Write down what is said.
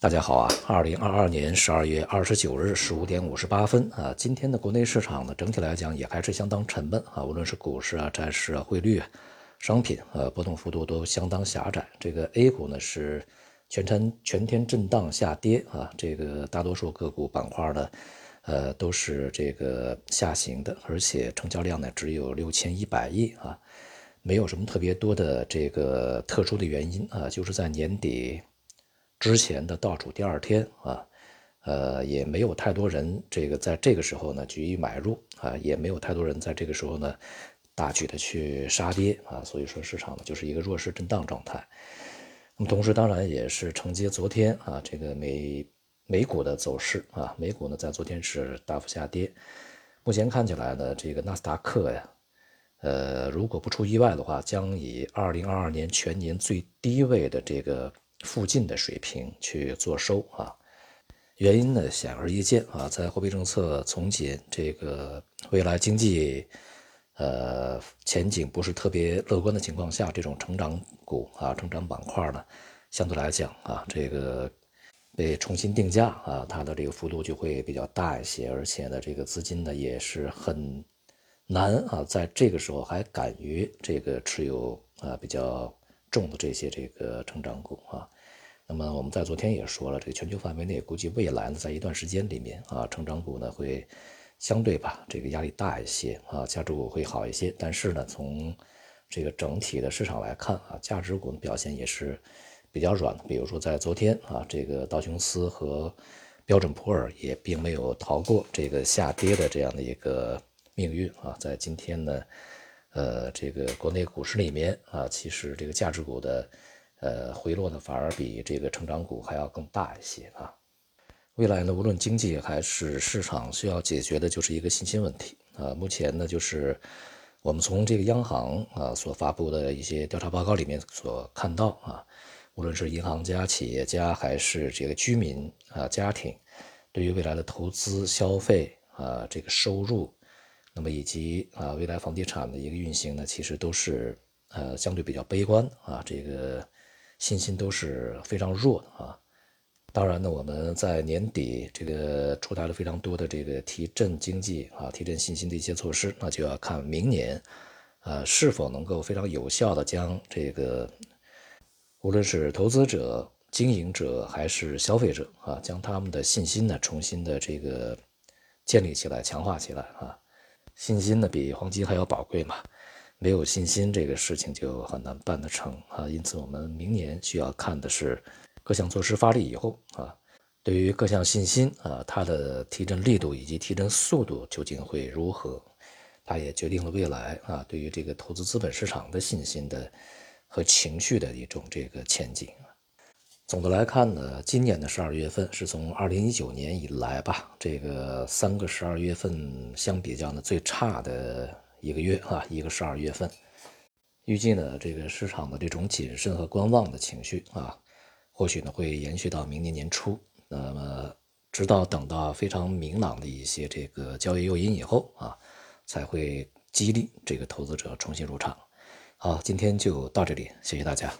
大家好啊，二零二二年十二月二十九日十五点五十八分啊，今天的国内市场呢，整体来讲也还是相当沉闷啊，无论是股市啊、债市啊、汇率啊、商品呃，波动幅度都相当狭窄。这个 A 股呢是全天全天震荡下跌啊，这个大多数个股板块呢，呃，都是这个下行的，而且成交量呢只有六千一百亿啊，没有什么特别多的这个特殊的原因啊，就是在年底。之前的倒数第二天啊，呃，也没有太多人这个在这个时候呢急于买入啊，也没有太多人在这个时候呢大举的去杀跌啊，所以说市场呢就是一个弱势震荡状态。那么同时当然也是承接昨天啊这个美美股的走势啊，美股呢在昨天是大幅下跌，目前看起来呢这个纳斯达克呀，呃，如果不出意外的话，将以二零二二年全年最低位的这个。附近的水平去做收啊，原因呢显而易见啊，在货币政策从紧，这个未来经济呃前景不是特别乐观的情况下，这种成长股啊、成长板块呢，相对来讲啊，这个被重新定价啊，它的这个幅度就会比较大一些，而且呢，这个资金呢也是很难啊，在这个时候还敢于这个持有啊比较。重的这些这个成长股啊，那么我们在昨天也说了，这个全球范围内估计未来呢，在一段时间里面啊，成长股呢会相对吧，这个压力大一些啊，价值股会好一些。但是呢，从这个整体的市场来看啊，价值股的表现也是比较软的。比如说在昨天啊，这个道琼斯和标准普尔也并没有逃过这个下跌的这样的一个命运啊，在今天呢。呃，这个国内股市里面啊，其实这个价值股的呃回落呢，反而比这个成长股还要更大一些啊。未来呢，无论经济还是市场，需要解决的就是一个信心问题啊。目前呢，就是我们从这个央行啊所发布的一些调查报告里面所看到啊，无论是银行家、企业家还是这个居民啊家庭，对于未来的投资、消费啊这个收入。那么以及啊，未来房地产的一个运行呢，其实都是呃相对比较悲观啊，这个信心都是非常弱的啊。当然呢，我们在年底这个出台了非常多的这个提振经济啊、提振信心的一些措施，那就要看明年呃是否能够非常有效的将这个无论是投资者、经营者还是消费者啊，将他们的信心呢重新的这个建立起来、强化起来啊。信心呢比黄金还要宝贵嘛，没有信心这个事情就很难办得成啊。因此，我们明年需要看的是各项措施发力以后啊，对于各项信心啊，它的提振力度以及提振速度究竟会如何？它也决定了未来啊，对于这个投资资本市场的信心的和情绪的一种这个前景。总的来看呢，今年的十二月份是从二零一九年以来吧，这个三个十二月份相比较呢最差的一个月啊，一个十二月份。预计呢，这个市场的这种谨慎和观望的情绪啊，或许呢会延续到明年年初。那么，直到等到非常明朗的一些这个交易诱因以后啊，才会激励这个投资者重新入场。好，今天就到这里，谢谢大家。